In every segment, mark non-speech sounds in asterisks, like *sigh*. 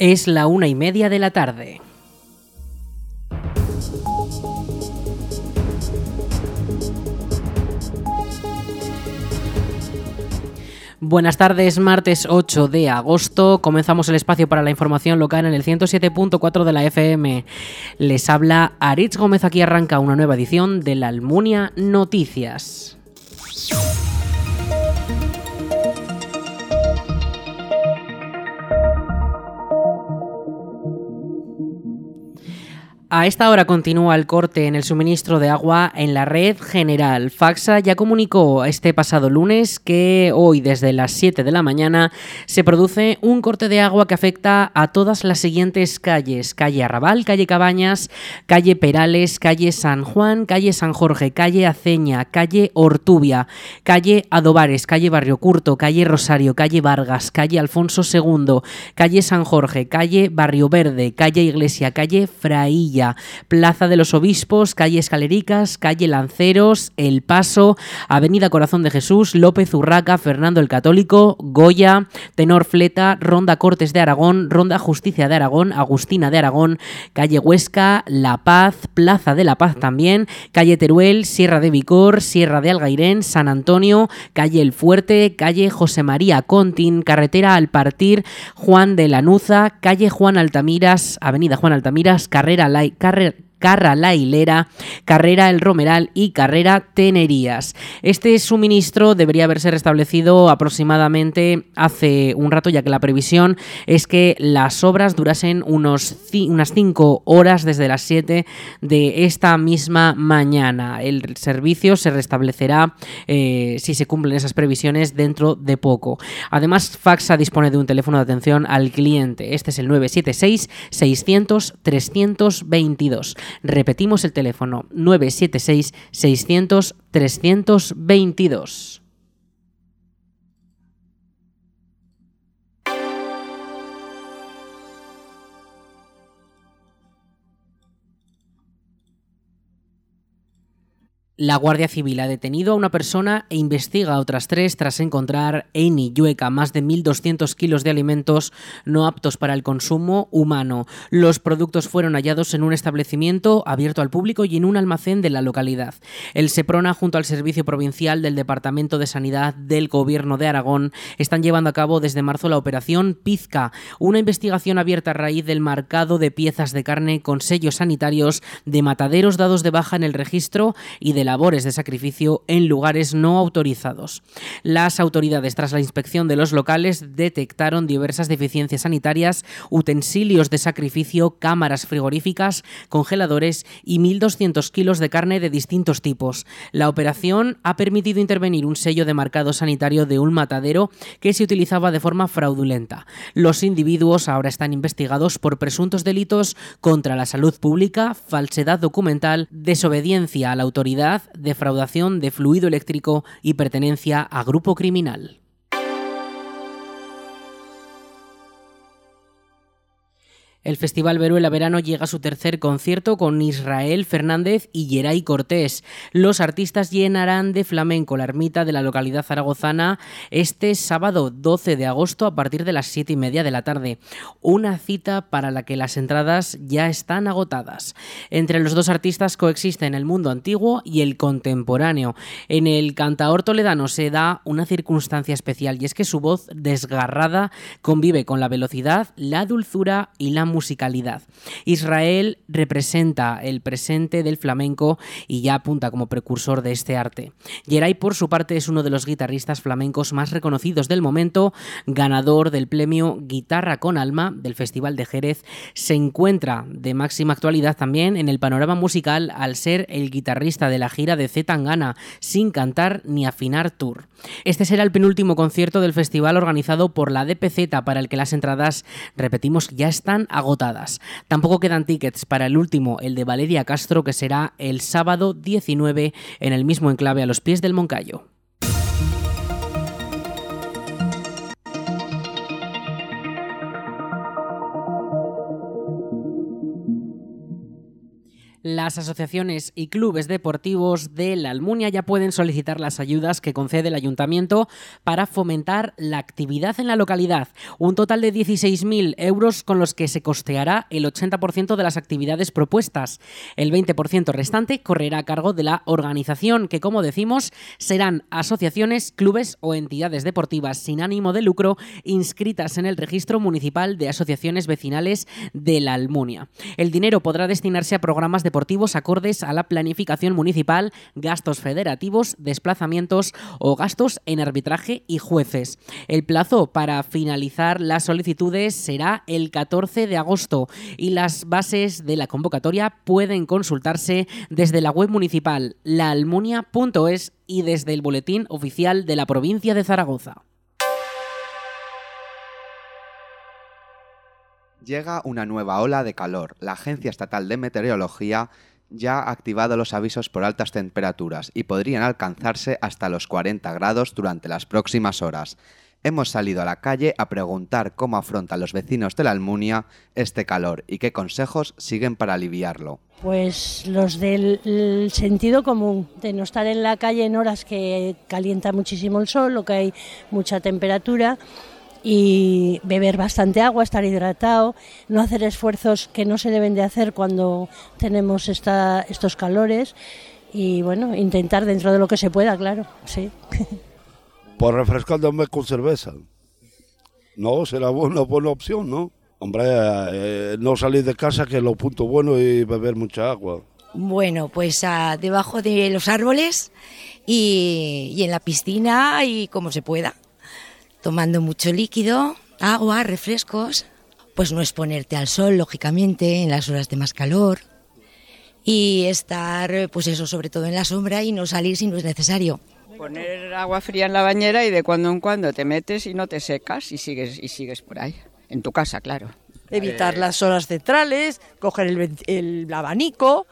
Es la una y media de la tarde. Buenas tardes, martes 8 de agosto. Comenzamos el espacio para la información local en el 107.4 de la FM. Les habla Aritz Gómez. Aquí arranca una nueva edición de la Almunia Noticias. A esta hora continúa el corte en el suministro de agua en la red general. Faxa ya comunicó este pasado lunes que hoy desde las 7 de la mañana se produce un corte de agua que afecta a todas las siguientes calles. Calle Arrabal, calle Cabañas, calle Perales, calle San Juan, calle San Jorge, calle Aceña, calle Ortubia, calle Adobares, calle Barrio Curto, calle Rosario, calle Vargas, calle Alfonso II, calle San Jorge, calle Barrio Verde, calle Iglesia, calle Frailla, Plaza de los Obispos, calle Escalericas, calle Lanceros, El Paso, Avenida Corazón de Jesús, López Urraca, Fernando el Católico, Goya, Tenor Fleta, Ronda Cortes de Aragón, Ronda Justicia de Aragón, Agustina de Aragón, calle Huesca, La Paz, Plaza de la Paz también, calle Teruel, Sierra de Vicor, Sierra de Algairén, San Antonio, calle El Fuerte, calle José María Contín, carretera al partir, Juan de Lanuza, calle Juan Altamiras, Avenida Juan Altamiras, Carrera Lai carrera Carra La Hilera, Carrera El Romeral y Carrera Tenerías. Este suministro debería haberse restablecido aproximadamente hace un rato, ya que la previsión es que las obras durasen unas 5 horas desde las 7 de esta misma mañana. El servicio se restablecerá eh, si se cumplen esas previsiones dentro de poco. Además, Faxa dispone de un teléfono de atención al cliente. Este es el 976 600 322. Repetimos el teléfono 976 600 322. La Guardia Civil ha detenido a una persona e investiga a otras tres tras encontrar en Illueca más de 1.200 kilos de alimentos no aptos para el consumo humano. Los productos fueron hallados en un establecimiento abierto al público y en un almacén de la localidad. El SEPRONA, junto al Servicio Provincial del Departamento de Sanidad del Gobierno de Aragón, están llevando a cabo desde marzo la operación Pizca, una investigación abierta a raíz del marcado de piezas de carne con sellos sanitarios de mataderos dados de baja en el registro y de labores de sacrificio en lugares no autorizados. Las autoridades, tras la inspección de los locales, detectaron diversas deficiencias sanitarias, utensilios de sacrificio, cámaras frigoríficas, congeladores y 1.200 kilos de carne de distintos tipos. La operación ha permitido intervenir un sello de marcado sanitario de un matadero que se utilizaba de forma fraudulenta. Los individuos ahora están investigados por presuntos delitos contra la salud pública, falsedad documental, desobediencia a la autoridad, defraudación de fluido eléctrico y pertenencia a grupo criminal. El Festival Veruela Verano llega a su tercer concierto con Israel Fernández y Geray Cortés. Los artistas llenarán de flamenco la ermita de la localidad zaragozana este sábado 12 de agosto a partir de las 7 y media de la tarde. Una cita para la que las entradas ya están agotadas. Entre los dos artistas coexisten el mundo antiguo y el contemporáneo. En el cantaor toledano se da una circunstancia especial y es que su voz desgarrada convive con la velocidad, la dulzura y la musicalidad. Israel representa el presente del flamenco y ya apunta como precursor de este arte. Geray, por su parte, es uno de los guitarristas flamencos más reconocidos del momento, ganador del premio Guitarra con Alma del Festival de Jerez. Se encuentra de máxima actualidad también en el panorama musical al ser el guitarrista de la gira de Z Tangana, sin cantar ni afinar tour. Este será el penúltimo concierto del festival organizado por la DPZ para el que las entradas, repetimos, ya están agotadas. Tampoco quedan tickets para el último, el de Valeria Castro, que será el sábado 19 en el mismo enclave a los pies del Moncayo. Las asociaciones y clubes deportivos de la Almunia ya pueden solicitar las ayudas que concede el ayuntamiento para fomentar la actividad en la localidad. Un total de 16.000 euros con los que se costeará el 80% de las actividades propuestas. El 20% restante correrá a cargo de la organización, que como decimos serán asociaciones, clubes o entidades deportivas sin ánimo de lucro inscritas en el registro municipal de asociaciones vecinales de la Almunia. El dinero podrá destinarse a programas deportivos acordes a la planificación municipal, gastos federativos, desplazamientos o gastos en arbitraje y jueces. El plazo para finalizar las solicitudes será el 14 de agosto y las bases de la convocatoria pueden consultarse desde la web municipal laalmunia.es y desde el boletín oficial de la provincia de Zaragoza. Llega una nueva ola de calor. La Agencia Estatal de Meteorología ya ha activado los avisos por altas temperaturas y podrían alcanzarse hasta los 40 grados durante las próximas horas. Hemos salido a la calle a preguntar cómo afrontan los vecinos de la Almunia este calor y qué consejos siguen para aliviarlo. Pues los del sentido común, de no estar en la calle en horas que calienta muchísimo el sol o que hay mucha temperatura y beber bastante agua, estar hidratado, no hacer esfuerzos que no se deben de hacer cuando tenemos esta, estos calores y bueno, intentar dentro de lo que se pueda, claro, sí. Pues refrescándome con cerveza. No, será una buena opción, ¿no? Hombre, eh, no salir de casa que es lo punto bueno y beber mucha agua. Bueno, pues ah, debajo de los árboles y, y en la piscina y como se pueda tomando mucho líquido, agua, refrescos, pues no exponerte al sol, lógicamente, en las horas de más calor y estar, pues eso, sobre todo en la sombra y no salir si no es necesario. Poner agua fría en la bañera y de cuando en cuando te metes y no te secas y sigues y sigues por ahí, en tu casa, claro. Evitar las horas centrales, coger el, el abanico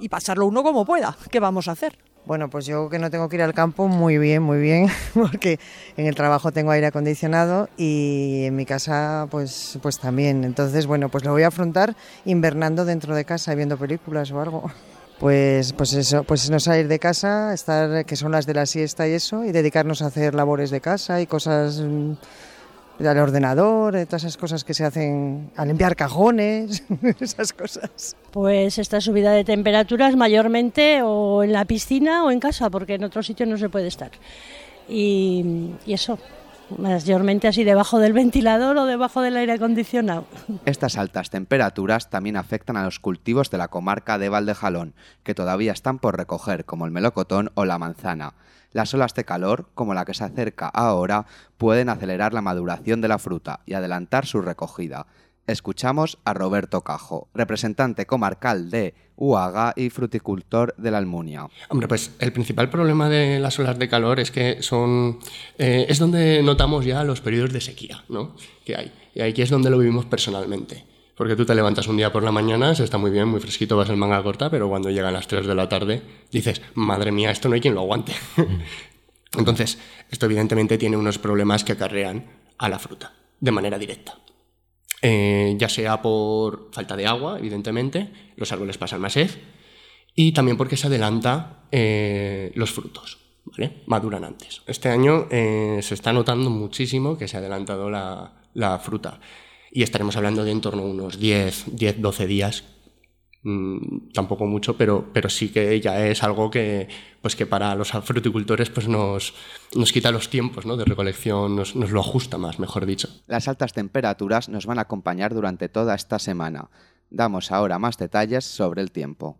y pasarlo uno como pueda. ¿Qué vamos a hacer? Bueno, pues yo que no tengo que ir al campo, muy bien, muy bien, *laughs* porque en el trabajo tengo aire acondicionado y en mi casa pues, pues también. Entonces, bueno, pues lo voy a afrontar invernando dentro de casa, viendo películas o algo. Pues, pues eso, pues no salir de casa, estar, que son las de la siesta y eso, y dedicarnos a hacer labores de casa y cosas mm, al ordenador, todas esas cosas que se hacen, a limpiar cajones, *laughs* esas cosas. Pues esta subida de temperaturas mayormente o en la piscina o en casa, porque en otro sitio no se puede estar. Y eso, mayormente así debajo del ventilador o debajo del aire acondicionado. Estas altas temperaturas también afectan a los cultivos de la comarca de Valdejalón, que todavía están por recoger, como el melocotón o la manzana. Las olas de calor, como la que se acerca ahora, pueden acelerar la maduración de la fruta y adelantar su recogida. Escuchamos a Roberto Cajo, representante comarcal de UAGA y fruticultor de la Almunia. Hombre, pues el principal problema de las olas de calor es que son eh, es donde notamos ya los periodos de sequía ¿no? que hay. Y aquí es donde lo vivimos personalmente. Porque tú te levantas un día por la mañana, se está muy bien, muy fresquito, vas en manga corta, pero cuando llegan las 3 de la tarde dices, madre mía, esto no hay quien lo aguante. *laughs* Entonces, esto evidentemente tiene unos problemas que acarrean a la fruta, de manera directa. Eh, ya sea por falta de agua, evidentemente, los árboles pasan más sed, y también porque se adelanta eh, los frutos, ¿vale? Maduran antes. Este año eh, se está notando muchísimo que se ha adelantado la, la fruta y estaremos hablando de en torno a unos 10, 10 12 días. Mm, tampoco mucho, pero, pero sí que ya es algo que, pues que para los fruticultores pues nos, nos quita los tiempos ¿no? de recolección, nos, nos lo ajusta más, mejor dicho. Las altas temperaturas nos van a acompañar durante toda esta semana. Damos ahora más detalles sobre el tiempo.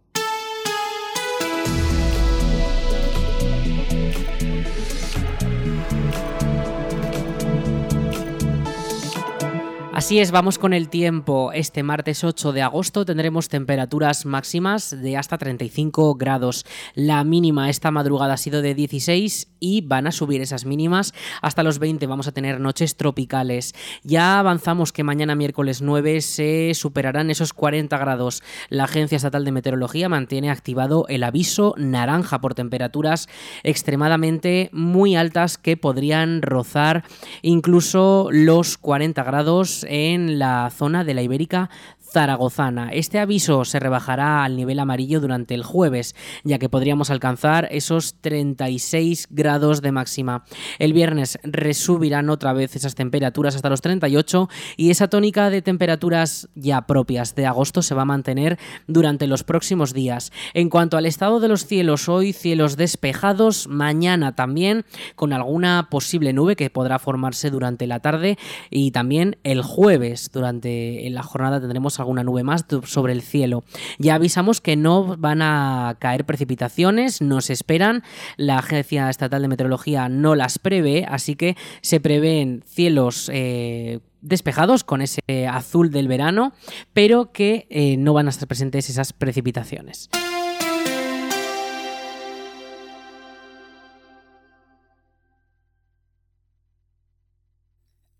Así es, vamos con el tiempo. Este martes 8 de agosto tendremos temperaturas máximas de hasta 35 grados. La mínima esta madrugada ha sido de 16 y van a subir esas mínimas hasta los 20. Vamos a tener noches tropicales. Ya avanzamos que mañana miércoles 9 se superarán esos 40 grados. La Agencia Estatal de Meteorología mantiene activado el aviso naranja por temperaturas extremadamente muy altas que podrían rozar incluso los 40 grados en la zona de la Ibérica zaragozana. Este aviso se rebajará al nivel amarillo durante el jueves, ya que podríamos alcanzar esos 36 grados de máxima. El viernes resubirán otra vez esas temperaturas hasta los 38 y esa tónica de temperaturas ya propias de agosto se va a mantener durante los próximos días. En cuanto al estado de los cielos, hoy cielos despejados, mañana también con alguna posible nube que podrá formarse durante la tarde y también el jueves durante la jornada tendremos alguna nube más sobre el cielo. Ya avisamos que no van a caer precipitaciones, no se esperan, la Agencia Estatal de Meteorología no las prevé, así que se prevén cielos eh, despejados con ese azul del verano, pero que eh, no van a estar presentes esas precipitaciones.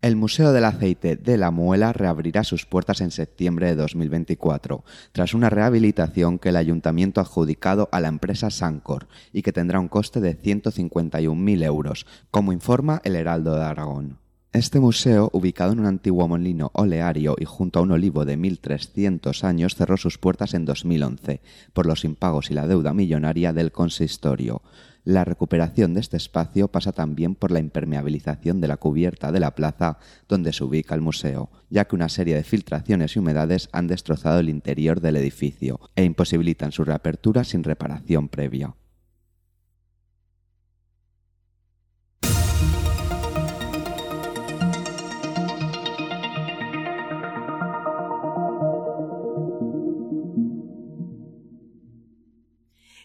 El Museo del Aceite de la Muela reabrirá sus puertas en septiembre de 2024, tras una rehabilitación que el ayuntamiento ha adjudicado a la empresa Sancor y que tendrá un coste de 151.000 euros, como informa el Heraldo de Aragón. Este museo, ubicado en un antiguo molino oleario y junto a un olivo de 1300 años, cerró sus puertas en 2011 por los impagos y la deuda millonaria del consistorio. La recuperación de este espacio pasa también por la impermeabilización de la cubierta de la plaza donde se ubica el museo, ya que una serie de filtraciones y humedades han destrozado el interior del edificio e imposibilitan su reapertura sin reparación previa.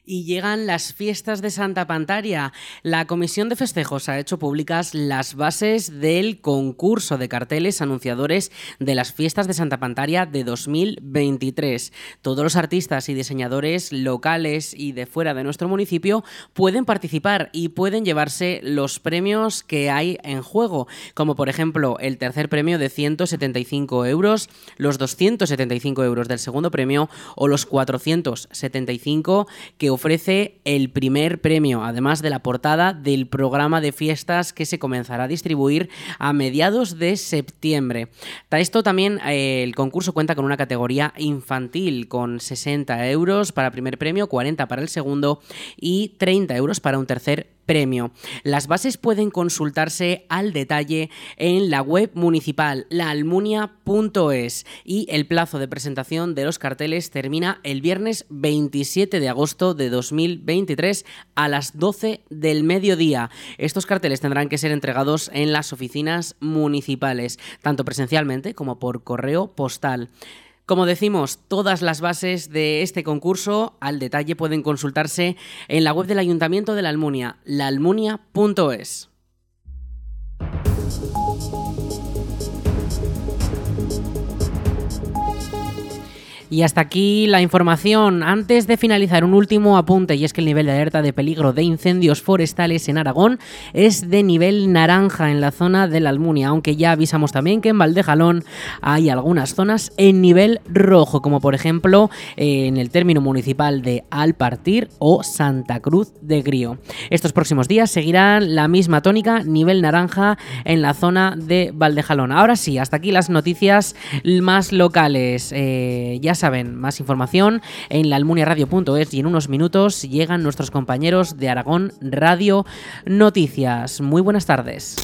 Y llegan las fiestas de Santa Pantaria. La Comisión de Festejos ha hecho públicas las bases del concurso de carteles anunciadores de las fiestas de Santa Pantaria de 2023. Todos los artistas y diseñadores locales y de fuera de nuestro municipio pueden participar y pueden llevarse los premios que hay en juego, como por ejemplo el tercer premio de 175 euros, los 275 euros del segundo premio o los 475 que ofrece el primer premio, además de la portada del programa de fiestas que se comenzará a distribuir a mediados de septiembre. Esto también eh, el concurso cuenta con una categoría infantil con 60 euros para primer premio, 40 para el segundo y 30 euros para un tercer premio. Las bases pueden consultarse al detalle en la web municipal laalmunia.es y el plazo de presentación de los carteles termina el viernes 27 de agosto de 2023 a las 12 del mediodía. Estos carteles tendrán que ser entregados en las oficinas municipales, tanto presencialmente como por correo postal. Como decimos, todas las bases de este concurso al detalle pueden consultarse en la web del Ayuntamiento de la Almunia, laalmunia.es. Y hasta aquí la información. Antes de finalizar, un último apunte, y es que el nivel de alerta de peligro de incendios forestales en Aragón es de nivel naranja en la zona de la Almunia, aunque ya avisamos también que en Valdejalón hay algunas zonas en nivel rojo, como por ejemplo en el término municipal de Alpartir o Santa Cruz de Grío. Estos próximos días seguirán la misma tónica, nivel naranja en la zona de Valdejalón. Ahora sí, hasta aquí las noticias más locales. Eh, ya saben, más información en laalmuniaradio.es y en unos minutos llegan nuestros compañeros de Aragón Radio Noticias. Muy buenas tardes.